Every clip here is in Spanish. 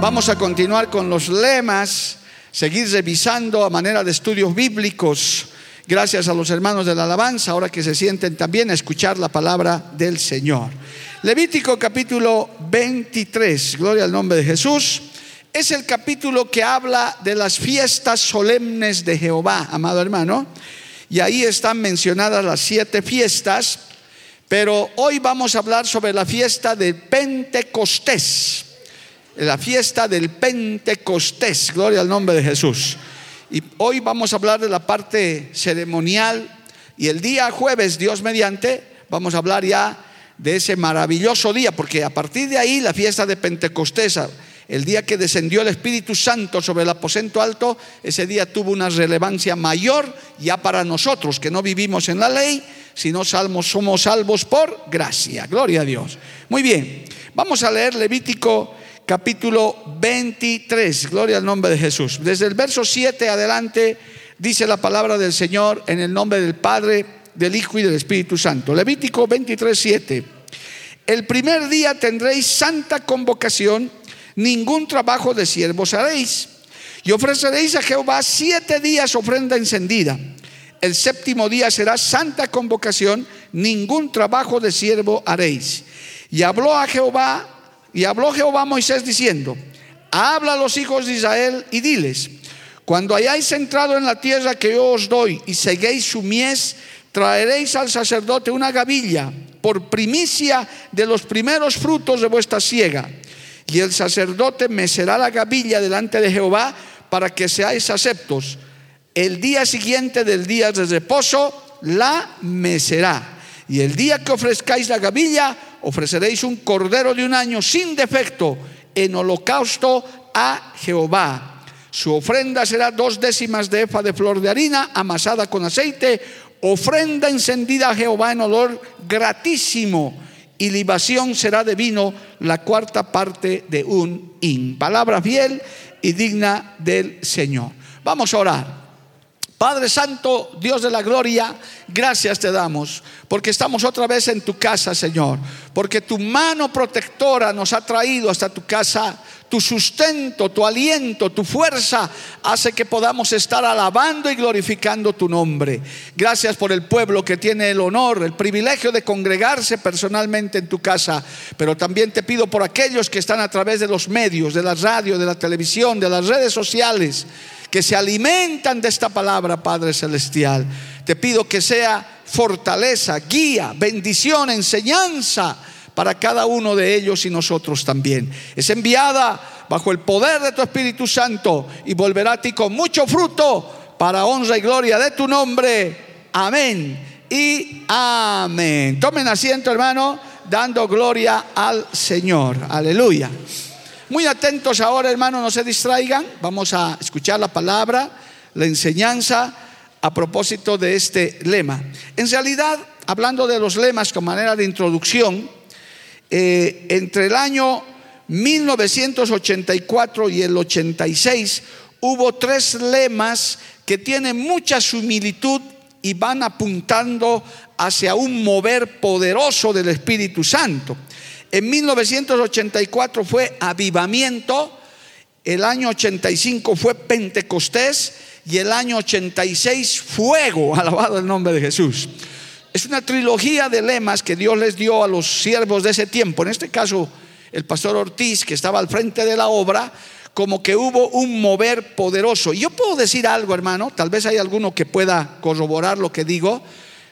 Vamos a continuar con los lemas, seguir revisando a manera de estudios bíblicos. Gracias a los hermanos de la alabanza, ahora que se sienten también a escuchar la palabra del Señor. Levítico capítulo 23, gloria al nombre de Jesús, es el capítulo que habla de las fiestas solemnes de Jehová, amado hermano. Y ahí están mencionadas las siete fiestas, pero hoy vamos a hablar sobre la fiesta de Pentecostés la fiesta del Pentecostés, gloria al nombre de Jesús. Y hoy vamos a hablar de la parte ceremonial y el día jueves, Dios mediante, vamos a hablar ya de ese maravilloso día, porque a partir de ahí la fiesta de Pentecostés, el día que descendió el Espíritu Santo sobre el aposento alto, ese día tuvo una relevancia mayor ya para nosotros que no vivimos en la ley, sino salmos, somos salvos por gracia. Gloria a Dios. Muy bien, vamos a leer Levítico capítulo 23. Gloria al nombre de Jesús. Desde el verso 7 adelante dice la palabra del Señor en el nombre del Padre, del Hijo y del Espíritu Santo. Levítico 23, 7. El primer día tendréis santa convocación, ningún trabajo de siervos haréis. Y ofreceréis a Jehová siete días ofrenda encendida. El séptimo día será santa convocación, ningún trabajo de siervo haréis. Y habló a Jehová y habló Jehová a Moisés diciendo, habla a los hijos de Israel y diles, cuando hayáis entrado en la tierra que yo os doy y seguéis su mies, traeréis al sacerdote una gavilla por primicia de los primeros frutos de vuestra siega. Y el sacerdote mecerá la gavilla delante de Jehová para que seáis aceptos. El día siguiente del día de reposo la mecerá. Y el día que ofrezcáis la gavilla, ofreceréis un cordero de un año sin defecto en holocausto a Jehová. Su ofrenda será dos décimas de efa de flor de harina amasada con aceite, ofrenda encendida a Jehová en olor gratísimo, y libación será de vino la cuarta parte de un hin. Palabra fiel y digna del Señor. Vamos a orar. Padre Santo, Dios de la gloria, gracias te damos, porque estamos otra vez en tu casa, Señor, porque tu mano protectora nos ha traído hasta tu casa, tu sustento, tu aliento, tu fuerza hace que podamos estar alabando y glorificando tu nombre. Gracias por el pueblo que tiene el honor, el privilegio de congregarse personalmente en tu casa, pero también te pido por aquellos que están a través de los medios, de la radio, de la televisión, de las redes sociales que se alimentan de esta palabra, Padre Celestial. Te pido que sea fortaleza, guía, bendición, enseñanza para cada uno de ellos y nosotros también. Es enviada bajo el poder de tu Espíritu Santo y volverá a ti con mucho fruto para honra y gloria de tu nombre. Amén y amén. Tomen asiento, hermano, dando gloria al Señor. Aleluya. Muy atentos ahora, hermanos, no se distraigan. Vamos a escuchar la palabra, la enseñanza a propósito de este lema. En realidad, hablando de los lemas con manera de introducción, eh, entre el año 1984 y el 86 hubo tres lemas que tienen mucha similitud y van apuntando hacia un mover poderoso del Espíritu Santo. En 1984 fue avivamiento, el año 85 fue Pentecostés y el año 86 fuego, alabado el nombre de Jesús. Es una trilogía de lemas que Dios les dio a los siervos de ese tiempo. En este caso, el pastor Ortiz, que estaba al frente de la obra, como que hubo un mover poderoso. Y yo puedo decir algo, hermano, tal vez hay alguno que pueda corroborar lo que digo.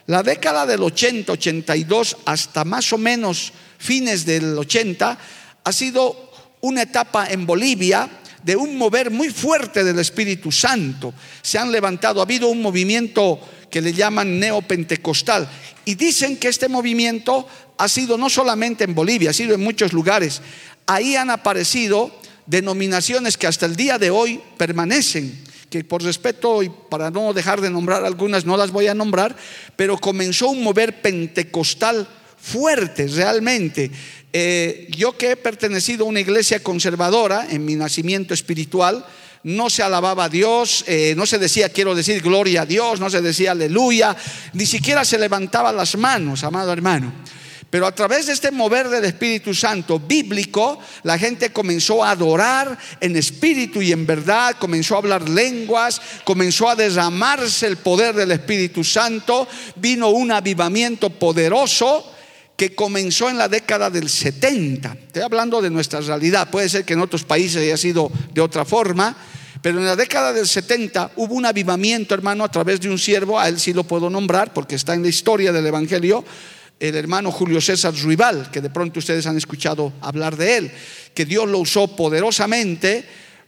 La década del 80, 82 hasta más o menos fines del 80 ha sido una etapa en Bolivia de un mover muy fuerte del Espíritu Santo. Se han levantado, ha habido un movimiento que le llaman neopentecostal. Y dicen que este movimiento ha sido no solamente en Bolivia, ha sido en muchos lugares. Ahí han aparecido denominaciones que hasta el día de hoy permanecen, que por respeto y para no dejar de nombrar algunas, no las voy a nombrar, pero comenzó un mover pentecostal fuerte realmente. Eh, yo que he pertenecido a una iglesia conservadora en mi nacimiento espiritual, no se alababa a Dios, eh, no se decía quiero decir gloria a Dios, no se decía aleluya, ni siquiera se levantaba las manos, amado hermano. Pero a través de este mover del Espíritu Santo bíblico, la gente comenzó a adorar en espíritu y en verdad, comenzó a hablar lenguas, comenzó a derramarse el poder del Espíritu Santo, vino un avivamiento poderoso que comenzó en la década del 70. Estoy hablando de nuestra realidad, puede ser que en otros países haya sido de otra forma, pero en la década del 70 hubo un avivamiento, hermano, a través de un siervo, a él sí lo puedo nombrar porque está en la historia del Evangelio, el hermano Julio César Ruibal, que de pronto ustedes han escuchado hablar de él, que Dios lo usó poderosamente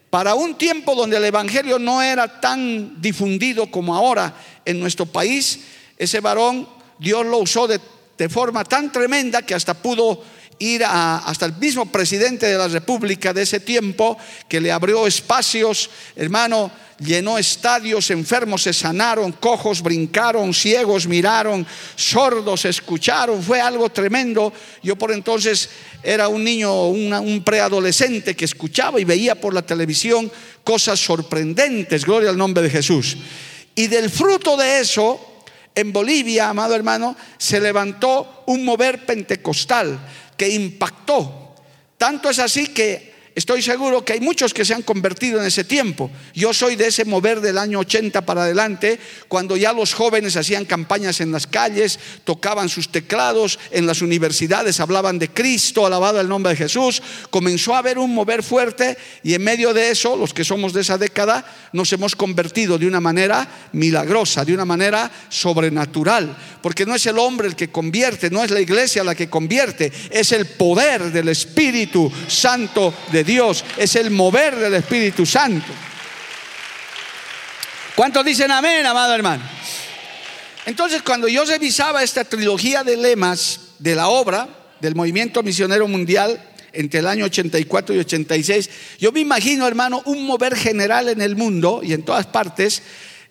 para un tiempo donde el Evangelio no era tan difundido como ahora en nuestro país. Ese varón Dios lo usó de de forma tan tremenda que hasta pudo ir hasta el mismo presidente de la República de ese tiempo, que le abrió espacios, hermano, llenó estadios, enfermos se sanaron, cojos brincaron, ciegos miraron, sordos escucharon, fue algo tremendo. Yo por entonces era un niño, un preadolescente que escuchaba y veía por la televisión cosas sorprendentes, gloria al nombre de Jesús. Y del fruto de eso, en Bolivia, amado hermano, se levantó un mover pentecostal que impactó. Tanto es así que Estoy seguro que hay muchos que se han convertido en ese tiempo. Yo soy de ese mover del año 80 para adelante, cuando ya los jóvenes hacían campañas en las calles, tocaban sus teclados, en las universidades hablaban de Cristo, alabado el nombre de Jesús. Comenzó a haber un mover fuerte y en medio de eso, los que somos de esa década, nos hemos convertido de una manera milagrosa, de una manera sobrenatural. Porque no es el hombre el que convierte, no es la iglesia la que convierte, es el poder del Espíritu Santo de Dios, es el mover del Espíritu Santo. ¿Cuántos dicen amén, amado hermano? Entonces, cuando yo revisaba esta trilogía de lemas de la obra del movimiento misionero mundial entre el año 84 y 86, yo me imagino, hermano, un mover general en el mundo y en todas partes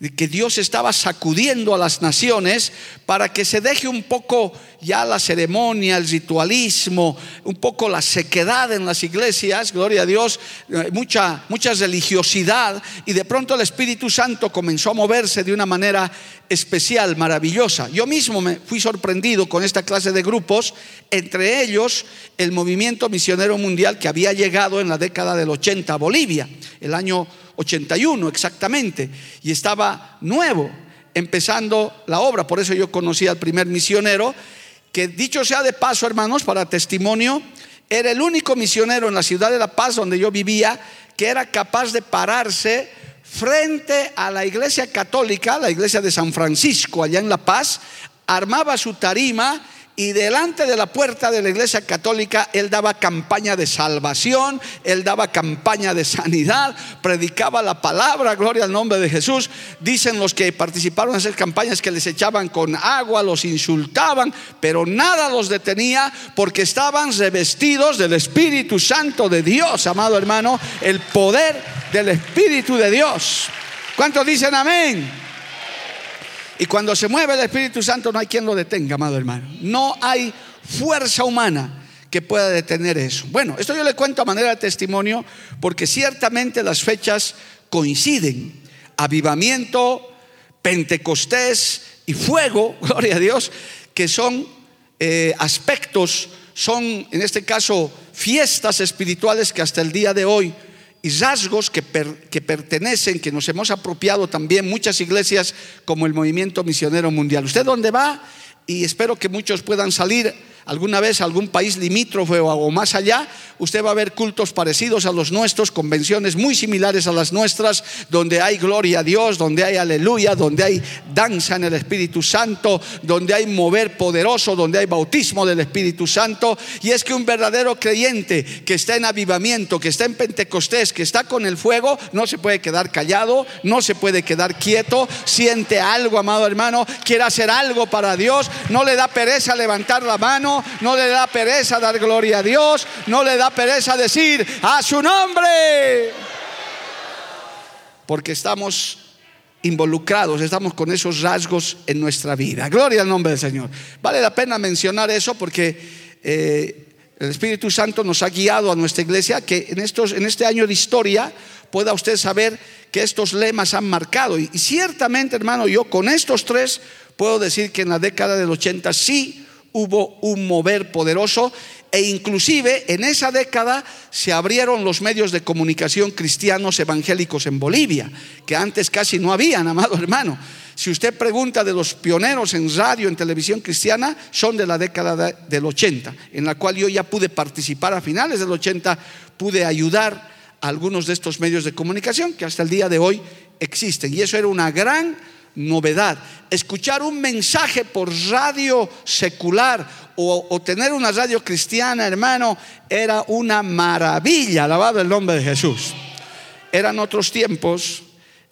que Dios estaba sacudiendo a las naciones para que se deje un poco ya la ceremonia, el ritualismo, un poco la sequedad en las iglesias, gloria a Dios, eh, mucha, mucha religiosidad, y de pronto el Espíritu Santo comenzó a moverse de una manera especial, maravillosa. Yo mismo me fui sorprendido con esta clase de grupos, entre ellos el movimiento misionero mundial que había llegado en la década del 80 a Bolivia, el año 81 exactamente, y estaba nuevo empezando la obra. Por eso yo conocí al primer misionero, que dicho sea de paso, hermanos, para testimonio, era el único misionero en la ciudad de La Paz donde yo vivía que era capaz de pararse frente a la iglesia católica, la iglesia de San Francisco, allá en La Paz, armaba su tarima y delante de la puerta de la iglesia católica él daba campaña de salvación, él daba campaña de sanidad, predicaba la palabra, gloria al nombre de Jesús. Dicen los que participaron en esas campañas que les echaban con agua, los insultaban, pero nada los detenía porque estaban revestidos del Espíritu Santo de Dios, amado hermano, el poder del Espíritu de Dios. ¿Cuántos dicen amén? Y cuando se mueve el Espíritu Santo no hay quien lo detenga, amado hermano. No hay fuerza humana que pueda detener eso. Bueno, esto yo le cuento a manera de testimonio porque ciertamente las fechas coinciden. Avivamiento, Pentecostés y fuego, gloria a Dios, que son eh, aspectos, son en este caso fiestas espirituales que hasta el día de hoy y rasgos que, que, pertenecen, que nos hemos apropiado también muchas iglesias como el movimiento misionero mundial. ¿Usted dónde va? Y espero que muchos puedan salir alguna vez algún país limítrofe o más allá, usted va a ver cultos parecidos a los nuestros, convenciones muy similares a las nuestras, donde hay gloria a Dios, donde hay aleluya, donde hay danza en el Espíritu Santo, donde hay mover poderoso, donde hay bautismo del Espíritu Santo. Y es que un verdadero creyente que está en avivamiento, que está en Pentecostés, que está con el fuego, no se puede quedar callado, no se puede quedar quieto, siente algo, amado hermano, quiere hacer algo para Dios, no le da pereza levantar la mano no le da pereza dar gloria a Dios, no le da pereza decir a su nombre. Porque estamos involucrados, estamos con esos rasgos en nuestra vida. Gloria al nombre del Señor. Vale la pena mencionar eso porque eh, el Espíritu Santo nos ha guiado a nuestra iglesia que en, estos, en este año de historia pueda usted saber que estos lemas han marcado. Y, y ciertamente, hermano, yo con estos tres puedo decir que en la década del 80 sí hubo un mover poderoso e inclusive en esa década se abrieron los medios de comunicación cristianos evangélicos en Bolivia, que antes casi no habían, amado hermano. Si usted pregunta de los pioneros en radio, en televisión cristiana, son de la década del 80, en la cual yo ya pude participar a finales del 80, pude ayudar a algunos de estos medios de comunicación que hasta el día de hoy existen. Y eso era una gran novedad. Escuchar un mensaje por radio secular o, tener una radio cristiana, hermano, era una maravilla, alabado el nombre de Jesús. Eran otros tiempos,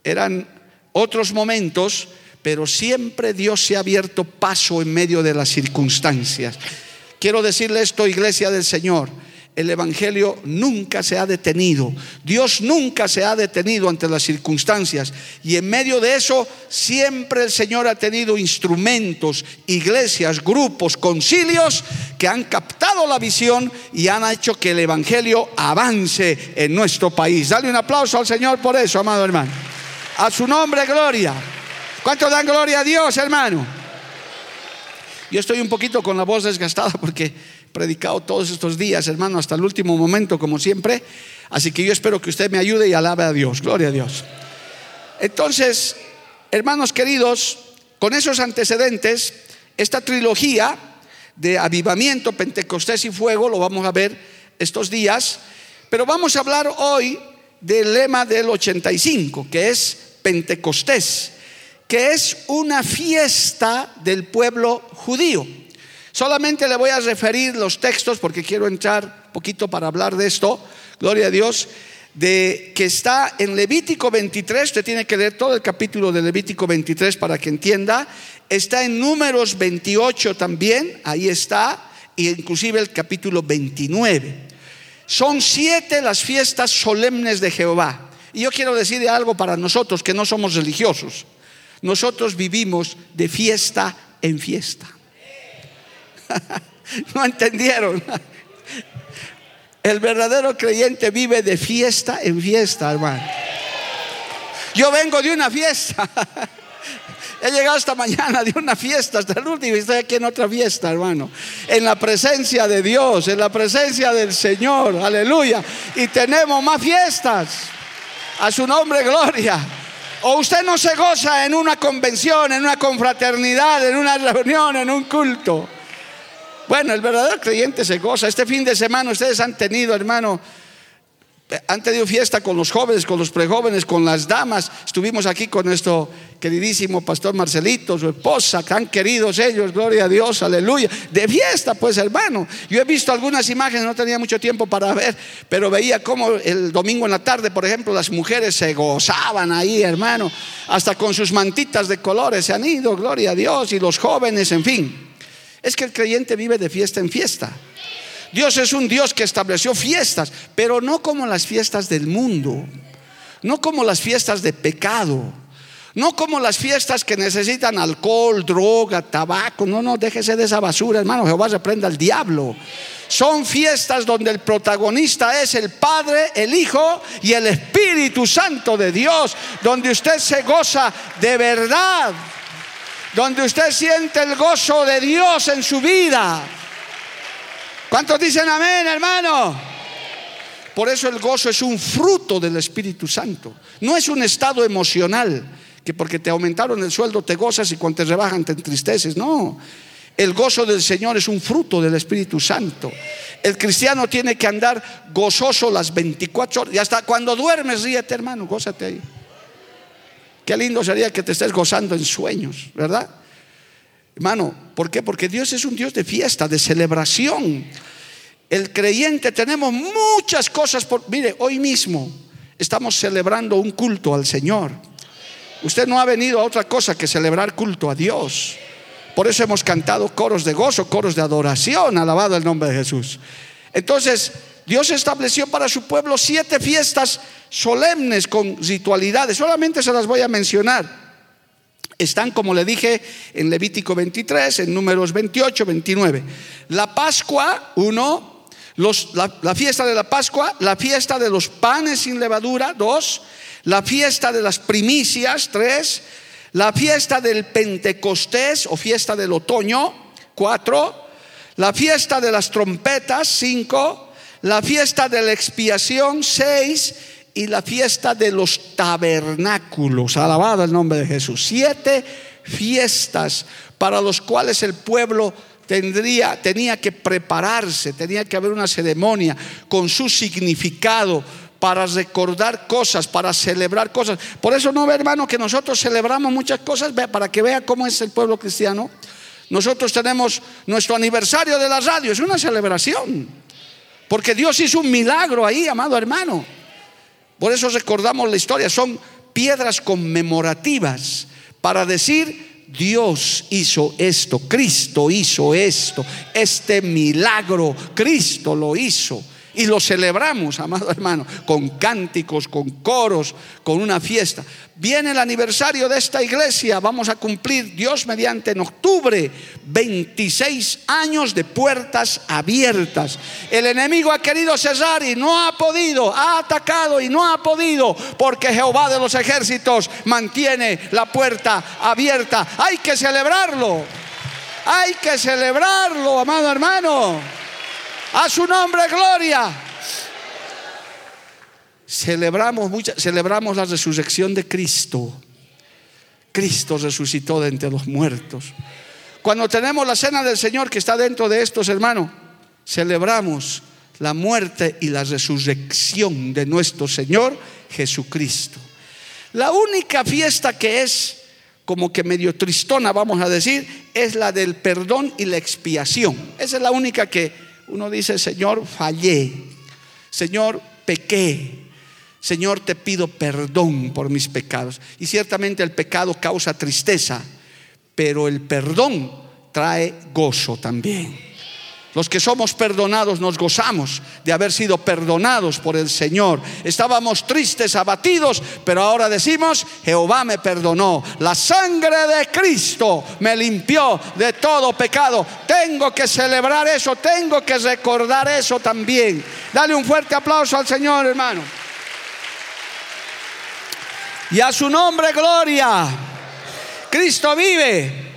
eran otros momentos, pero siempre Dios se ha abierto paso en medio de las circunstancias. Quiero decirle esto, iglesia del Señor el Evangelio nunca se ha detenido. Dios nunca se ha detenido ante las circunstancias. Y en medio de eso, siempre el Señor ha tenido instrumentos, iglesias, grupos, concilios que han captado la visión y han hecho que el Evangelio avance en nuestro país. Dale un aplauso al Señor por eso, amado hermano. A su nombre, gloria. ¿Cuánto dan gloria a Dios, hermano? Yo estoy un poquito con la voz desgastada porque predicado todos estos días, hermano, hasta el último momento, como siempre. Así que yo espero que usted me ayude y alabe a Dios. Gloria a Dios. Entonces, hermanos queridos, con esos antecedentes, esta trilogía de avivamiento, Pentecostés y fuego, lo vamos a ver estos días, pero vamos a hablar hoy del lema del 85, que es Pentecostés, que es una fiesta del pueblo judío. Solamente le voy a referir los textos porque quiero entrar poquito para hablar de esto. Gloria a Dios. De que está en Levítico 23, usted tiene que leer todo el capítulo de Levítico 23 para que entienda. Está en Números 28 también, ahí está, e inclusive el capítulo 29. Son siete las fiestas solemnes de Jehová. Y yo quiero decir algo para nosotros que no somos religiosos. Nosotros vivimos de fiesta en fiesta. no entendieron. El verdadero creyente vive de fiesta en fiesta, hermano. Yo vengo de una fiesta. He llegado esta mañana de una fiesta hasta el último y estoy aquí en otra fiesta, hermano. En la presencia de Dios, en la presencia del Señor. Aleluya. Y tenemos más fiestas. A su nombre, gloria. O usted no se goza en una convención, en una confraternidad, en una reunión, en un culto. Bueno, el verdadero creyente se goza. Este fin de semana ustedes han tenido, hermano, han tenido fiesta con los jóvenes, con los prejóvenes, con las damas. Estuvimos aquí con nuestro queridísimo pastor Marcelito, su esposa, tan queridos ellos, gloria a Dios, aleluya. De fiesta, pues hermano. Yo he visto algunas imágenes, no tenía mucho tiempo para ver, pero veía cómo el domingo en la tarde, por ejemplo, las mujeres se gozaban ahí, hermano. Hasta con sus mantitas de colores se han ido, gloria a Dios, y los jóvenes, en fin. Es que el creyente vive de fiesta en fiesta. Dios es un Dios que estableció fiestas, pero no como las fiestas del mundo, no como las fiestas de pecado, no como las fiestas que necesitan alcohol, droga, tabaco. No, no, déjese de esa basura, hermano. Jehová reprenda al diablo. Son fiestas donde el protagonista es el Padre, el Hijo y el Espíritu Santo de Dios, donde usted se goza de verdad donde usted siente el gozo de Dios en su vida. ¿Cuántos dicen amén, hermano? Por eso el gozo es un fruto del Espíritu Santo. No es un estado emocional que porque te aumentaron el sueldo te gozas y cuando te rebajan te entristeces. No. El gozo del Señor es un fruto del Espíritu Santo. El cristiano tiene que andar gozoso las 24 horas. Y hasta cuando duermes, ríete, hermano, gózate ahí. Qué lindo sería que te estés gozando en sueños, ¿verdad? Hermano, ¿por qué? Porque Dios es un Dios de fiesta, de celebración. El creyente tenemos muchas cosas por... Mire, hoy mismo estamos celebrando un culto al Señor. Usted no ha venido a otra cosa que celebrar culto a Dios. Por eso hemos cantado coros de gozo, coros de adoración, alabado el nombre de Jesús. Entonces, Dios estableció para su pueblo siete fiestas solemnes con ritualidades. Solamente se las voy a mencionar. Están, como le dije, en Levítico 23, en números 28, 29. La Pascua, uno. la, la fiesta de la Pascua, la fiesta de los panes sin levadura, dos. La fiesta de las primicias, tres la fiesta del Pentecostés o fiesta del otoño, cuatro, la fiesta de las trompetas, cinco, la fiesta de la expiación, seis, y la fiesta de los tabernáculos, alabado el nombre de Jesús, siete fiestas para los cuales el pueblo tendría, tenía que prepararse, tenía que haber una ceremonia con su significado para recordar cosas, para celebrar cosas. Por eso no ve, hermano, que nosotros celebramos muchas cosas, para que vea cómo es el pueblo cristiano. Nosotros tenemos nuestro aniversario de la radio, es una celebración, porque Dios hizo un milagro ahí, amado hermano. Por eso recordamos la historia, son piedras conmemorativas para decir, Dios hizo esto, Cristo hizo esto, este milagro, Cristo lo hizo. Y lo celebramos, amado hermano, con cánticos, con coros, con una fiesta. Viene el aniversario de esta iglesia, vamos a cumplir, Dios mediante, en octubre, 26 años de puertas abiertas. El enemigo ha querido cerrar y no ha podido, ha atacado y no ha podido, porque Jehová de los ejércitos mantiene la puerta abierta. Hay que celebrarlo, hay que celebrarlo, amado hermano. A su nombre, gloria. Celebramos, celebramos la resurrección de Cristo. Cristo resucitó de entre los muertos. Cuando tenemos la cena del Señor que está dentro de estos, hermanos, celebramos la muerte y la resurrección de nuestro Señor Jesucristo. La única fiesta que es como que medio tristona, vamos a decir, es la del perdón y la expiación. Esa es la única que uno dice, Señor, fallé, Señor, pequé, Señor, te pido perdón por mis pecados. Y ciertamente el pecado causa tristeza, pero el perdón trae gozo también. Los que somos perdonados nos gozamos de haber sido perdonados por el Señor. Estábamos tristes, abatidos, pero ahora decimos, Jehová me perdonó. La sangre de Cristo me limpió de todo pecado. Tengo que celebrar eso, tengo que recordar eso también. Dale un fuerte aplauso al Señor, hermano. Y a su nombre, gloria. Cristo vive.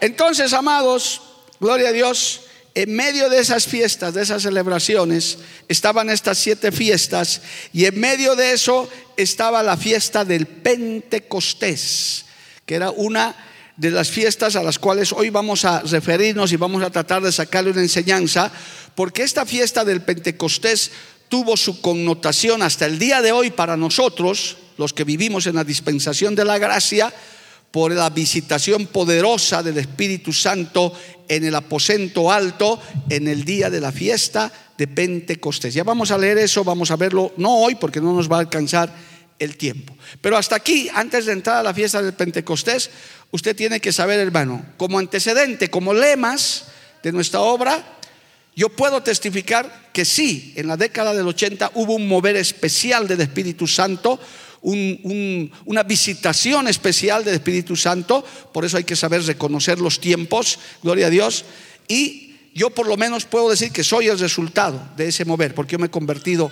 Entonces, amados, gloria a Dios. En medio de esas fiestas, de esas celebraciones, estaban estas siete fiestas y en medio de eso estaba la fiesta del Pentecostés, que era una de las fiestas a las cuales hoy vamos a referirnos y vamos a tratar de sacarle una enseñanza, porque esta fiesta del Pentecostés tuvo su connotación hasta el día de hoy para nosotros, los que vivimos en la dispensación de la gracia, por la visitación poderosa del Espíritu Santo en el aposento alto en el día de la fiesta de Pentecostés. Ya vamos a leer eso, vamos a verlo, no hoy porque no nos va a alcanzar el tiempo. Pero hasta aquí, antes de entrar a la fiesta del Pentecostés, usted tiene que saber, hermano, como antecedente, como lemas de nuestra obra, yo puedo testificar que sí, en la década del 80 hubo un mover especial del Espíritu Santo una visitación especial del Espíritu Santo, por eso hay que saber reconocer los tiempos, gloria a Dios, y yo por lo menos puedo decir que soy el resultado de ese mover, porque yo me he convertido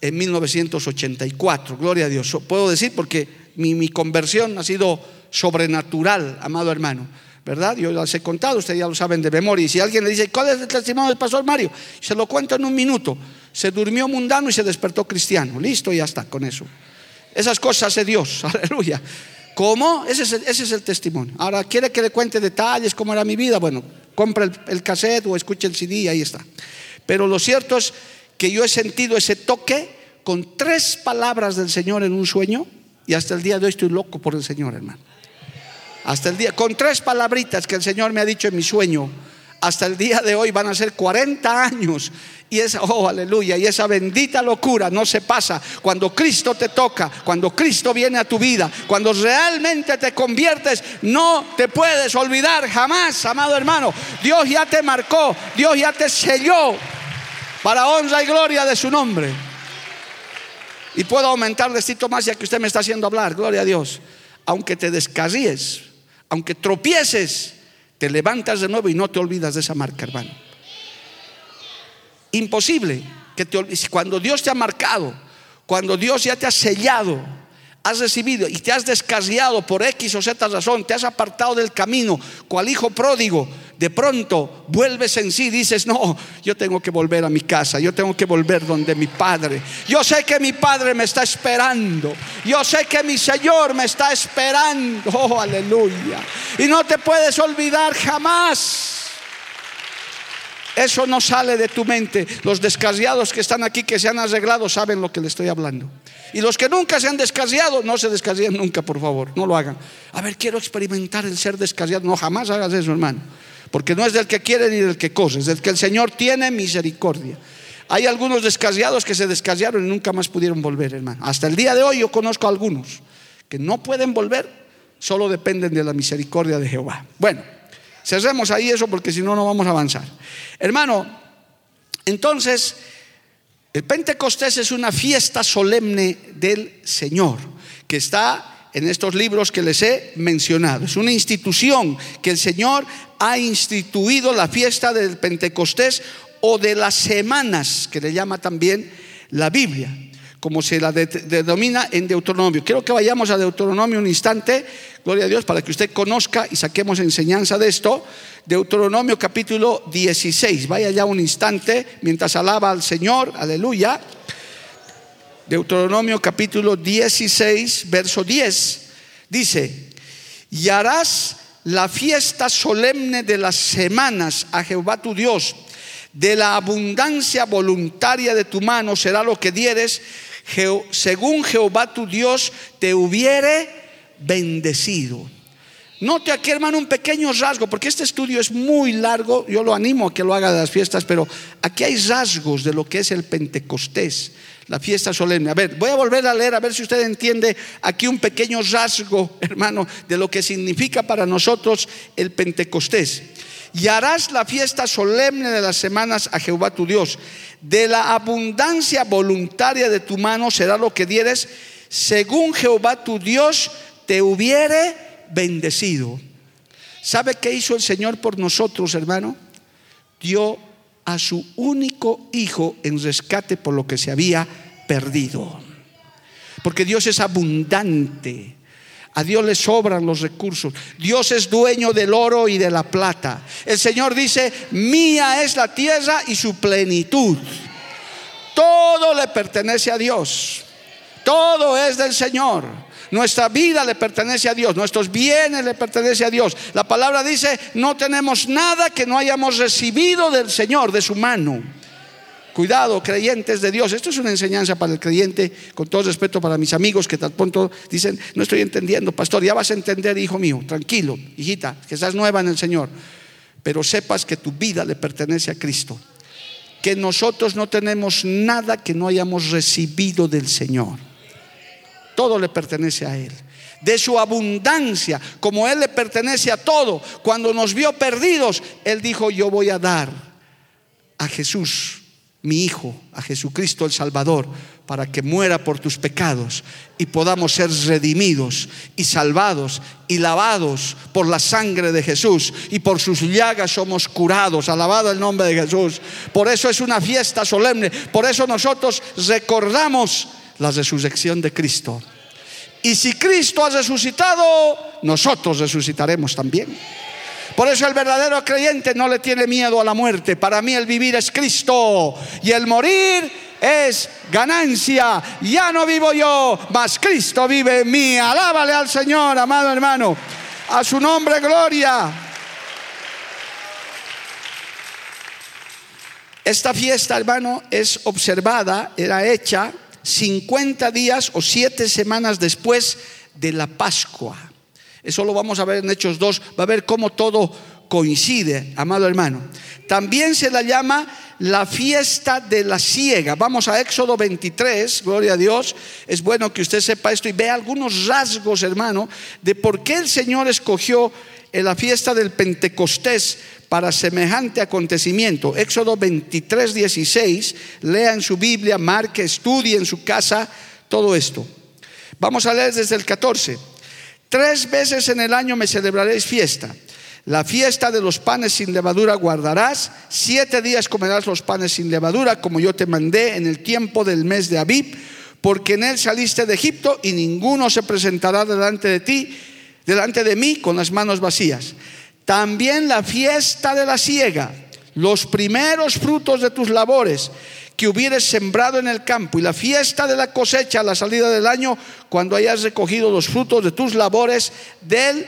en 1984, gloria a Dios. Puedo decir porque mi, mi conversión ha sido sobrenatural, amado hermano. ¿verdad? Yo las he contado, ustedes ya lo saben de memoria. Y si alguien le dice, ¿cuál es el testimonio del pastor Mario? Se lo cuento en un minuto. Se durmió mundano y se despertó cristiano. Listo, ya está con eso. Esas cosas hace Dios, aleluya. ¿Cómo? Ese es, el, ese es el testimonio. Ahora, ¿quiere que le cuente detalles cómo era mi vida? Bueno, compra el, el cassette o escuche el CD y ahí está. Pero lo cierto es que yo he sentido ese toque con tres palabras del Señor en un sueño y hasta el día de hoy estoy loco por el Señor, hermano. Hasta el día, con tres palabritas que el Señor me ha dicho en mi sueño, hasta el día de hoy van a ser 40 años. Y esa, oh, aleluya, y esa bendita locura no se pasa cuando Cristo te toca, cuando Cristo viene a tu vida, cuando realmente te conviertes, no te puedes olvidar jamás, amado hermano. Dios ya te marcó, Dios ya te selló para honra y gloria de su nombre. Y puedo aumentar cito más ya que usted me está haciendo hablar, gloria a Dios. Aunque te descarríes, aunque tropieces, te levantas de nuevo y no te olvidas de esa marca, hermano. Imposible que te olvides. Cuando Dios te ha marcado, cuando Dios ya te ha sellado, has recibido y te has descarriado por X o Z razón, te has apartado del camino, cual hijo pródigo, de pronto vuelves en sí, dices, no, yo tengo que volver a mi casa, yo tengo que volver donde mi padre. Yo sé que mi padre me está esperando, yo sé que mi Señor me está esperando, oh, aleluya. Y no te puedes olvidar jamás. Eso no sale de tu mente. Los descarriados que están aquí, que se han arreglado, saben lo que le estoy hablando. Y los que nunca se han descarriado, no se descarrían nunca, por favor, no lo hagan. A ver, quiero experimentar el ser descarriado. No, jamás hagas eso, hermano. Porque no es del que quiere ni del que corre, es del que el Señor tiene misericordia. Hay algunos descarriados que se descarriaron y nunca más pudieron volver, hermano. Hasta el día de hoy yo conozco a algunos que no pueden volver, solo dependen de la misericordia de Jehová. Bueno, cerremos ahí eso porque si no, no vamos a avanzar. Hermano, entonces, el Pentecostés es una fiesta solemne del Señor que está en estos libros que les he mencionado. Es una institución que el Señor ha instituido la fiesta del Pentecostés o de las semanas, que le llama también la Biblia como se la denomina en Deuteronomio. Quiero que vayamos a Deuteronomio un instante, gloria a Dios, para que usted conozca y saquemos enseñanza de esto. Deuteronomio capítulo 16, vaya ya un instante mientras alaba al Señor, aleluya. Deuteronomio capítulo 16, verso 10, dice, y harás la fiesta solemne de las semanas a Jehová tu Dios. De la abundancia voluntaria de tu mano será lo que dieres según Jehová tu Dios te hubiere bendecido. Note aquí, hermano, un pequeño rasgo, porque este estudio es muy largo. Yo lo animo a que lo haga de las fiestas, pero aquí hay rasgos de lo que es el Pentecostés, la fiesta solemne. A ver, voy a volver a leer a ver si usted entiende aquí un pequeño rasgo, hermano, de lo que significa para nosotros el Pentecostés y harás la fiesta solemne de las semanas a Jehová tu Dios. De la abundancia voluntaria de tu mano será lo que dieres, según Jehová tu Dios te hubiere bendecido. ¿Sabe qué hizo el Señor por nosotros, hermano? Dio a su único hijo en rescate por lo que se había perdido. Porque Dios es abundante. A Dios le sobran los recursos. Dios es dueño del oro y de la plata. El Señor dice, mía es la tierra y su plenitud. Todo le pertenece a Dios. Todo es del Señor. Nuestra vida le pertenece a Dios, nuestros bienes le pertenecen a Dios. La palabra dice, no tenemos nada que no hayamos recibido del Señor, de su mano. Cuidado, creyentes de Dios. Esto es una enseñanza para el creyente, con todo respeto para mis amigos que tal punto dicen, no estoy entendiendo, pastor, ya vas a entender, hijo mío, tranquilo, hijita, que estás nueva en el Señor. Pero sepas que tu vida le pertenece a Cristo. Que nosotros no tenemos nada que no hayamos recibido del Señor. Todo le pertenece a Él de su abundancia, como Él le pertenece a todo. Cuando nos vio perdidos, Él dijo, yo voy a dar a Jesús mi Hijo, a Jesucristo el Salvador, para que muera por tus pecados y podamos ser redimidos y salvados y lavados por la sangre de Jesús y por sus llagas somos curados. Alabado el nombre de Jesús. Por eso es una fiesta solemne. Por eso nosotros recordamos la resurrección de Cristo. Y si Cristo ha resucitado, nosotros resucitaremos también. Por eso el verdadero creyente no le tiene miedo a la muerte. Para mí el vivir es Cristo y el morir es ganancia. Ya no vivo yo, mas Cristo vive en mí. Alábale al Señor, amado hermano. A su nombre, gloria. Esta fiesta, hermano, es observada, era hecha 50 días o 7 semanas después de la Pascua. Eso lo vamos a ver en Hechos 2, va a ver cómo todo coincide, amado hermano. También se la llama la fiesta de la siega. Vamos a Éxodo 23, gloria a Dios. Es bueno que usted sepa esto y vea algunos rasgos, hermano, de por qué el Señor escogió en la fiesta del Pentecostés para semejante acontecimiento. Éxodo 23, 16, lea en su Biblia, marque, estudie en su casa todo esto. Vamos a leer desde el 14. Tres veces en el año me celebraréis fiesta. La fiesta de los panes sin levadura guardarás. Siete días comerás los panes sin levadura, como yo te mandé en el tiempo del mes de Abib, porque en él saliste de Egipto y ninguno se presentará delante de ti, delante de mí, con las manos vacías. También la fiesta de la siega, los primeros frutos de tus labores que hubieres sembrado en el campo y la fiesta de la cosecha a la salida del año cuando hayas recogido los frutos de tus labores del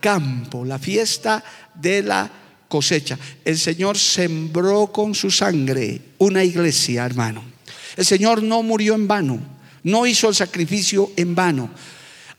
campo, la fiesta de la cosecha. El Señor sembró con su sangre una iglesia, hermano. El Señor no murió en vano, no hizo el sacrificio en vano.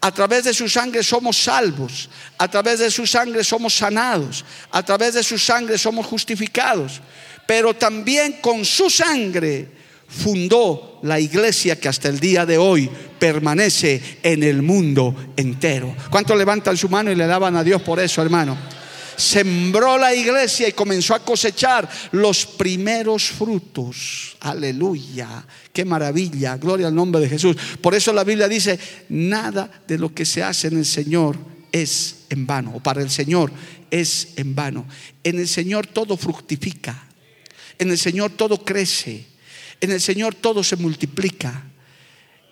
A través de su sangre somos salvos. A través de su sangre somos sanados. A través de su sangre somos justificados. Pero también con su sangre fundó la iglesia que hasta el día de hoy permanece en el mundo entero. ¿Cuántos levantan su mano y le daban a Dios por eso, hermano? Sembró la iglesia y comenzó a cosechar los primeros frutos. Aleluya, qué maravilla, gloria al nombre de Jesús. Por eso la Biblia dice, nada de lo que se hace en el Señor es en vano, o para el Señor es en vano. En el Señor todo fructifica, en el Señor todo crece, en el Señor todo se multiplica.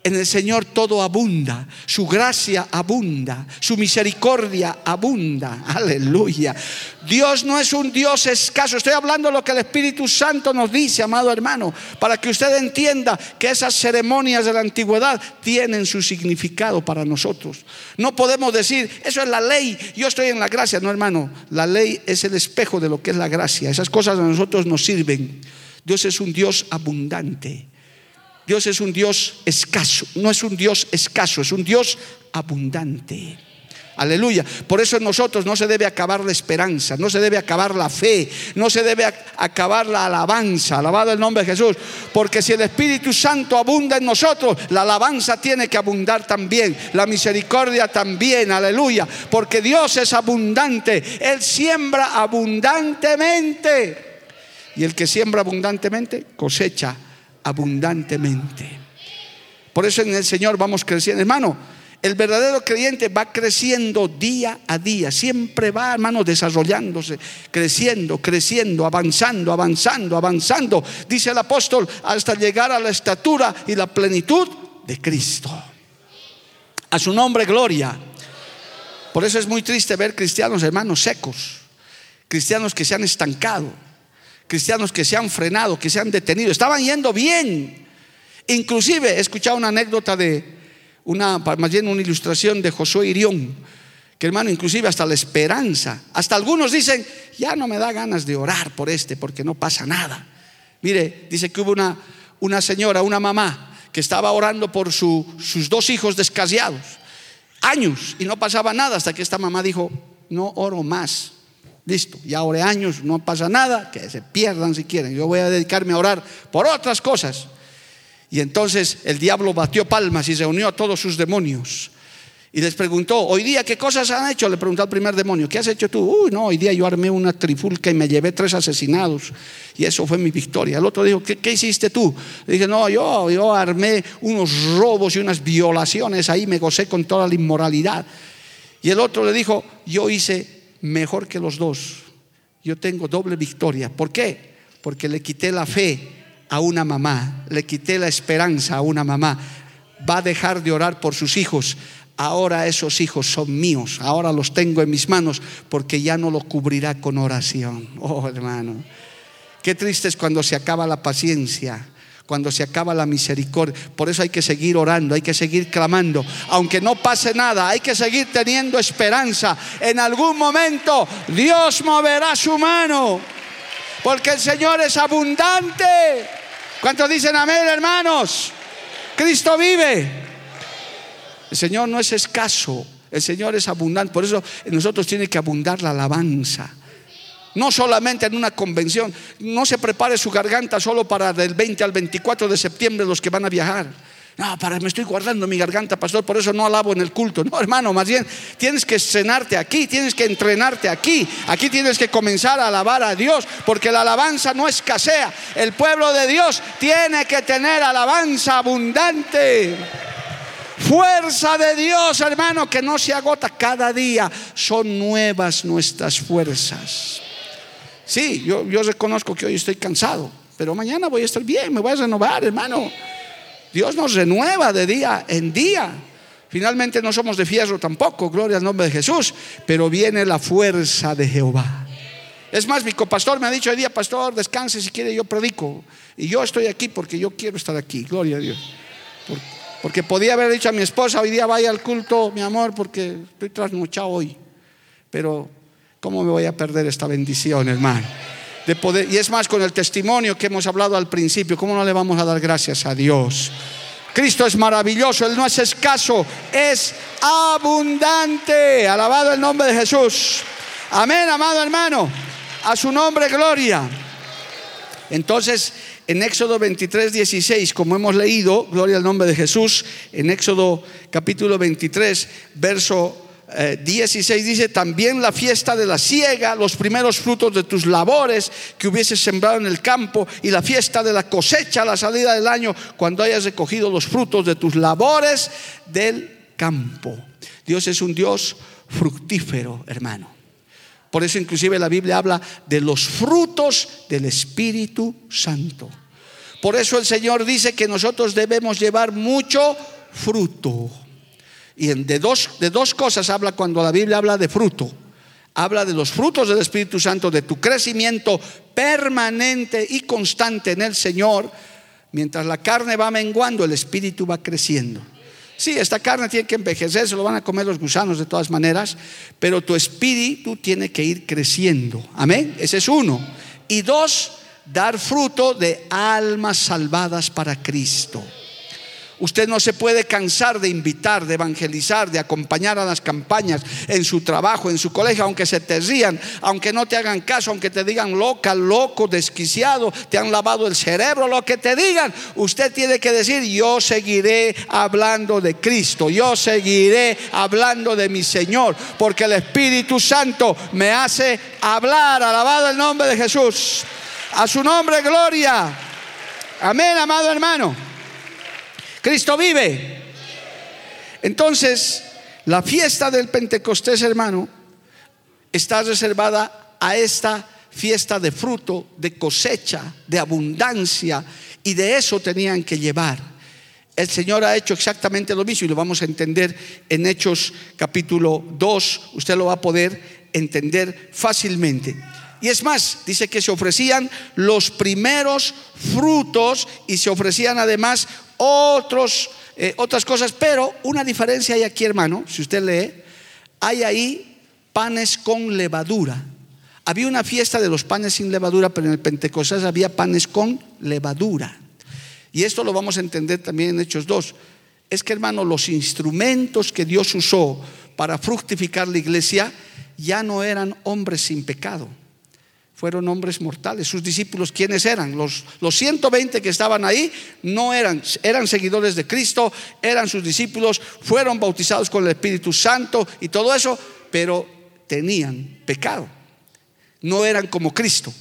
En el Señor todo abunda, su gracia abunda, su misericordia abunda. Aleluya. Dios no es un Dios escaso. Estoy hablando de lo que el Espíritu Santo nos dice, amado hermano, para que usted entienda que esas ceremonias de la antigüedad tienen su significado para nosotros. No podemos decir, eso es la ley, yo estoy en la gracia. No, hermano, la ley es el espejo de lo que es la gracia. Esas cosas a nosotros nos sirven. Dios es un Dios abundante. Dios es un Dios escaso, no es un Dios escaso, es un Dios abundante. Aleluya. Por eso en nosotros no se debe acabar la esperanza, no se debe acabar la fe, no se debe acabar la alabanza. Alabado el nombre de Jesús. Porque si el Espíritu Santo abunda en nosotros, la alabanza tiene que abundar también, la misericordia también. Aleluya. Porque Dios es abundante. Él siembra abundantemente. Y el que siembra abundantemente cosecha abundantemente. Por eso en el Señor vamos creciendo. Hermano, el verdadero creyente va creciendo día a día, siempre va, hermano, desarrollándose, creciendo, creciendo, avanzando, avanzando, avanzando, dice el apóstol, hasta llegar a la estatura y la plenitud de Cristo. A su nombre, gloria. Por eso es muy triste ver cristianos, hermanos, secos, cristianos que se han estancado cristianos que se han frenado, que se han detenido, estaban yendo bien. Inclusive he escuchado una anécdota de una, más bien una ilustración de Josué Irión, que hermano, inclusive hasta la esperanza, hasta algunos dicen, ya no me da ganas de orar por este porque no pasa nada. Mire, dice que hubo una, una señora, una mamá, que estaba orando por sus dos hijos descasiados, años, y no pasaba nada hasta que esta mamá dijo, no oro más, Listo, ya oré años, no pasa nada, que se pierdan si quieren. Yo voy a dedicarme a orar por otras cosas. Y entonces el diablo batió palmas y se unió a todos sus demonios. Y les preguntó, hoy día, ¿qué cosas han hecho? Le preguntó al primer demonio, ¿qué has hecho tú? Uy, no, hoy día yo armé una trifulca y me llevé tres asesinados. Y eso fue mi victoria. El otro dijo, ¿qué, hiciste tú? Le dije, no, yo, yo armé unos robos y unas violaciones, ahí me gocé con toda la inmoralidad. Y el otro le dijo, yo hice mejor que los dos. Yo tengo doble victoria. ¿Por qué? Porque le quité la fe a una mamá, le quité la esperanza a una mamá. Va a dejar de orar por sus hijos. Ahora esos hijos son míos, ahora los tengo en mis manos porque ya no los cubrirá con oración. Oh hermano, qué triste es cuando se acaba la paciencia cuando se acaba la misericordia. Por eso hay que seguir orando, hay que seguir clamando. Aunque no pase nada, hay que seguir teniendo esperanza. En algún momento Dios moverá su mano. Porque el Señor es abundante. ¿Cuántos dicen amén, hermanos? Cristo vive. El Señor no es escaso, el Señor es abundante. Por eso en nosotros tiene que abundar la alabanza. No solamente en una convención. No se prepare su garganta solo para del 20 al 24 de septiembre los que van a viajar. No, para, me estoy guardando mi garganta, pastor, por eso no alabo en el culto. No, hermano, más bien tienes que cenarte aquí, tienes que entrenarte aquí. Aquí tienes que comenzar a alabar a Dios, porque la alabanza no escasea. El pueblo de Dios tiene que tener alabanza abundante. Fuerza de Dios, hermano, que no se agota cada día. Son nuevas nuestras fuerzas. Sí, yo, yo reconozco que hoy estoy cansado, pero mañana voy a estar bien, me voy a renovar, hermano. Dios nos renueva de día en día. Finalmente no somos de fierro tampoco, gloria al nombre de Jesús, pero viene la fuerza de Jehová. Es más, mi copastor me ha dicho hoy día, pastor, descanse si quiere, yo predico. Y yo estoy aquí porque yo quiero estar aquí, gloria a Dios. Porque podía haber dicho a mi esposa, hoy día vaya al culto, mi amor, porque estoy trasnochado hoy. Pero ¿Cómo me voy a perder esta bendición, hermano? Y es más, con el testimonio que hemos hablado al principio, ¿cómo no le vamos a dar gracias a Dios? Cristo es maravilloso, Él no es escaso, es abundante. Alabado el nombre de Jesús. Amén, amado hermano. A su nombre, gloria. Entonces, en Éxodo 23, 16, como hemos leído, gloria al nombre de Jesús, en Éxodo capítulo 23, verso 16 eh, dice, también la fiesta de la siega, los primeros frutos de tus labores que hubieses sembrado en el campo y la fiesta de la cosecha la salida del año, cuando hayas recogido los frutos de tus labores del campo. Dios es un Dios fructífero, hermano. Por eso inclusive la Biblia habla de los frutos del Espíritu Santo. Por eso el Señor dice que nosotros debemos llevar mucho fruto. Y de dos, de dos cosas habla cuando la Biblia habla de fruto. Habla de los frutos del Espíritu Santo, de tu crecimiento permanente y constante en el Señor. Mientras la carne va menguando, el Espíritu va creciendo. Sí, esta carne tiene que envejecer, se lo van a comer los gusanos de todas maneras, pero tu espíritu tiene que ir creciendo. Amén. Ese es uno. Y dos, dar fruto de almas salvadas para Cristo. Usted no se puede cansar de invitar, de evangelizar, de acompañar a las campañas en su trabajo, en su colegio, aunque se te rían, aunque no te hagan caso, aunque te digan loca, loco, desquiciado, te han lavado el cerebro, lo que te digan. Usted tiene que decir, yo seguiré hablando de Cristo, yo seguiré hablando de mi Señor, porque el Espíritu Santo me hace hablar, alabado el nombre de Jesús. A su nombre, gloria. Amén, amado hermano. Cristo vive. Entonces, la fiesta del Pentecostés, hermano, está reservada a esta fiesta de fruto, de cosecha, de abundancia, y de eso tenían que llevar. El Señor ha hecho exactamente lo mismo y lo vamos a entender en Hechos capítulo 2, usted lo va a poder entender fácilmente. Y es más, dice que se ofrecían los primeros frutos y se ofrecían además otros, eh, otras cosas, pero una diferencia hay aquí, hermano, si usted lee, hay ahí panes con levadura. Había una fiesta de los panes sin levadura, pero en el Pentecostés había panes con levadura. Y esto lo vamos a entender también en Hechos 2. Es que, hermano, los instrumentos que Dios usó para fructificar la iglesia ya no eran hombres sin pecado fueron hombres mortales. Sus discípulos, ¿quiénes eran? Los, los 120 que estaban ahí no eran, eran seguidores de Cristo, eran sus discípulos, fueron bautizados con el Espíritu Santo y todo eso, pero tenían pecado. No eran como Cristo,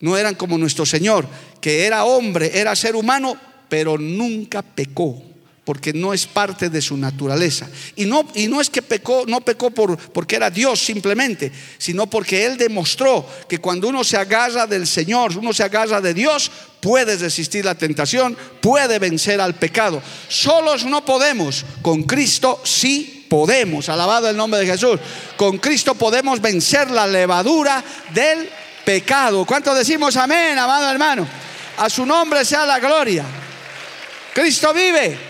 no eran como nuestro Señor, que era hombre, era ser humano, pero nunca pecó porque no es parte de su naturaleza. Y no, y no es que pecó, no pecó por, porque era Dios simplemente, sino porque Él demostró que cuando uno se agarra del Señor, uno se agarra de Dios, puede resistir la tentación, puede vencer al pecado. Solos no podemos, con Cristo sí podemos. Alabado el nombre de Jesús. Con Cristo podemos vencer la levadura del pecado. ¿Cuánto decimos amén, amado hermano? A su nombre sea la gloria. Cristo vive.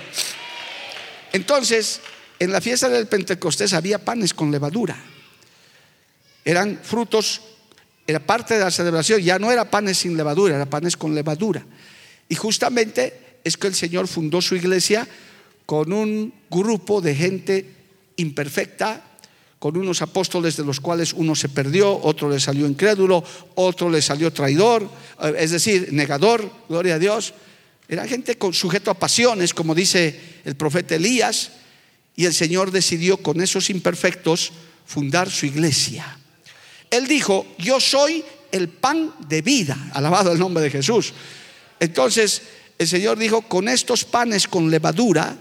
Entonces, en la fiesta del Pentecostés había panes con levadura. Eran frutos, era parte de la celebración, ya no era panes sin levadura, era panes con levadura. Y justamente es que el Señor fundó su iglesia con un grupo de gente imperfecta, con unos apóstoles de los cuales uno se perdió, otro le salió incrédulo, otro le salió traidor, eh, es decir, negador, gloria a Dios. Era gente con, sujeto a pasiones, como dice el profeta Elías, y el Señor decidió con esos imperfectos fundar su iglesia. Él dijo, yo soy el pan de vida, alabado el nombre de Jesús. Entonces el Señor dijo, con estos panes con levadura,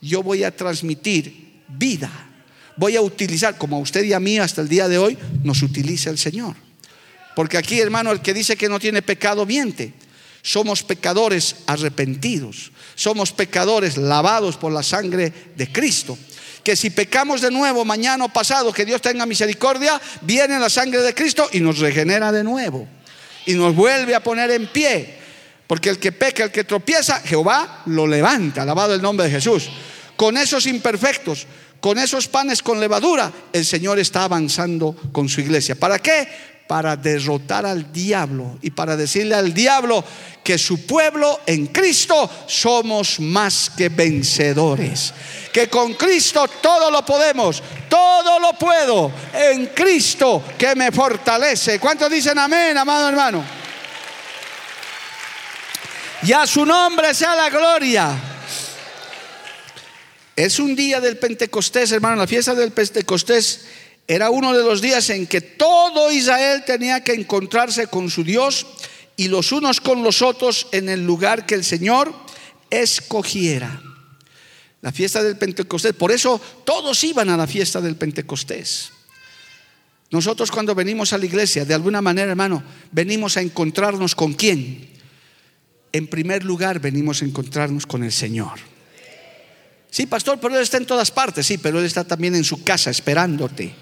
yo voy a transmitir vida voy a utilizar, como a usted y a mí hasta el día de hoy, nos utiliza el Señor. Porque aquí, hermano, el que dice que no tiene pecado, miente. Somos pecadores arrepentidos. Somos pecadores lavados por la sangre de Cristo. Que si pecamos de nuevo mañana o pasado, que Dios tenga misericordia, viene la sangre de Cristo y nos regenera de nuevo. Y nos vuelve a poner en pie. Porque el que peca, el que tropieza, Jehová lo levanta. Alabado el nombre de Jesús. Con esos imperfectos, con esos panes con levadura, el Señor está avanzando con su iglesia. ¿Para qué? Para derrotar al diablo y para decirle al diablo que su pueblo en Cristo somos más que vencedores. Que con Cristo todo lo podemos, todo lo puedo en Cristo que me fortalece. ¿Cuántos dicen amén, amado hermano? Y a su nombre sea la gloria. Es un día del Pentecostés, hermano. La fiesta del Pentecostés era uno de los días en que todo Israel tenía que encontrarse con su Dios y los unos con los otros en el lugar que el Señor escogiera. La fiesta del Pentecostés. Por eso todos iban a la fiesta del Pentecostés. Nosotros cuando venimos a la iglesia, de alguna manera, hermano, venimos a encontrarnos con quién. En primer lugar, venimos a encontrarnos con el Señor. Sí, pastor, pero Él está en todas partes. Sí, pero Él está también en su casa esperándote.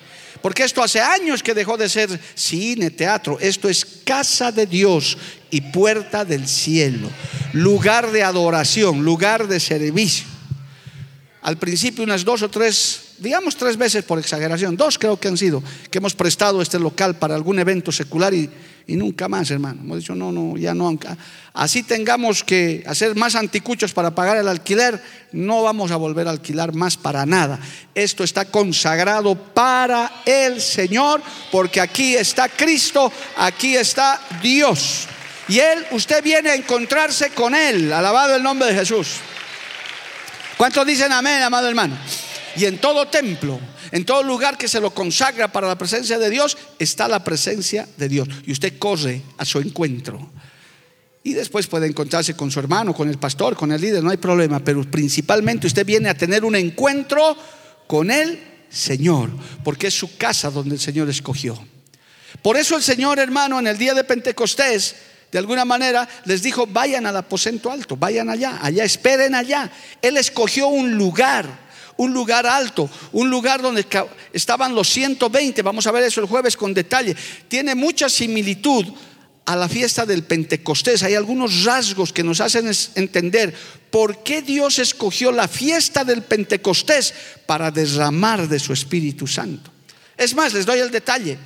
Porque esto hace años que dejó de ser cine, teatro. Esto es casa de Dios y puerta del cielo. Lugar de adoración, lugar de servicio. Al principio unas dos o tres digamos tres veces por exageración, dos creo que han sido, que hemos prestado este local para algún evento secular y, nunca más, hermano. Hemos dicho, no, no, ya no. Así tengamos que hacer más anticuchos para pagar el alquiler, no vamos a volver a alquilar más para nada. Esto está consagrado para el Señor, porque aquí está Cristo, aquí está Dios. Y Él, usted viene a encontrarse con Él, alabado el nombre de Jesús. ¿Cuántos dicen amén, amado hermano? Y en todo templo, en todo lugar que se lo consagra para la presencia de Dios, está la presencia de Dios. Y usted corre a su encuentro. Y después puede encontrarse con su hermano, con el pastor, con el líder, no hay problema. Pero principalmente usted viene a tener un encuentro con el Señor, porque es su casa donde el Señor escogió. Por eso el Señor, hermano, en el día de Pentecostés, de alguna manera les dijo, vayan al aposento alto, vayan allá, allá, esperen allá. Él escogió un lugar un lugar alto, un lugar donde estaban los 120, vamos a ver eso el jueves con detalle, tiene mucha similitud a la fiesta del Pentecostés. Hay algunos rasgos que nos hacen entender por qué Dios escogió la fiesta del Pentecostés para derramar de su Espíritu Santo. Es más, les doy el detalle.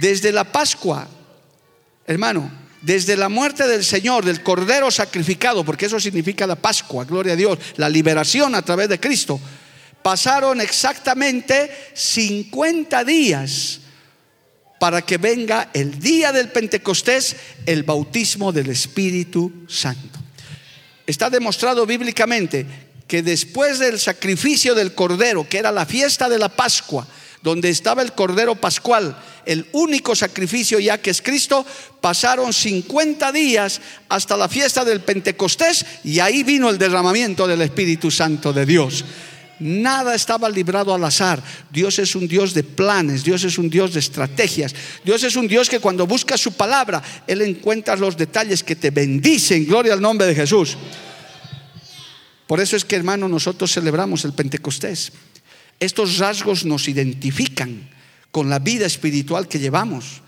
Desde la Pascua, hermano, desde la muerte del Señor, del Cordero sacrificado, porque eso significa la Pascua, gloria a Dios, la liberación a través de Cristo, pasaron exactamente 50 días para que venga el día del Pentecostés, el bautismo del Espíritu Santo. Está demostrado bíblicamente que después del sacrificio del Cordero, que era la fiesta de la Pascua, donde estaba el Cordero Pascual, el único sacrificio ya que es Cristo, pasaron 50 días hasta la fiesta del Pentecostés y ahí vino el derramamiento del Espíritu Santo de Dios. Nada estaba librado al azar. Dios es un Dios de planes, Dios es un Dios de estrategias. Dios es un Dios que cuando busca su palabra, Él encuentra los detalles que te bendicen. Gloria al nombre de Jesús. Por eso es que, hermano, nosotros celebramos el Pentecostés. Estos rasgos nos identifican con la vida espiritual que llevamos.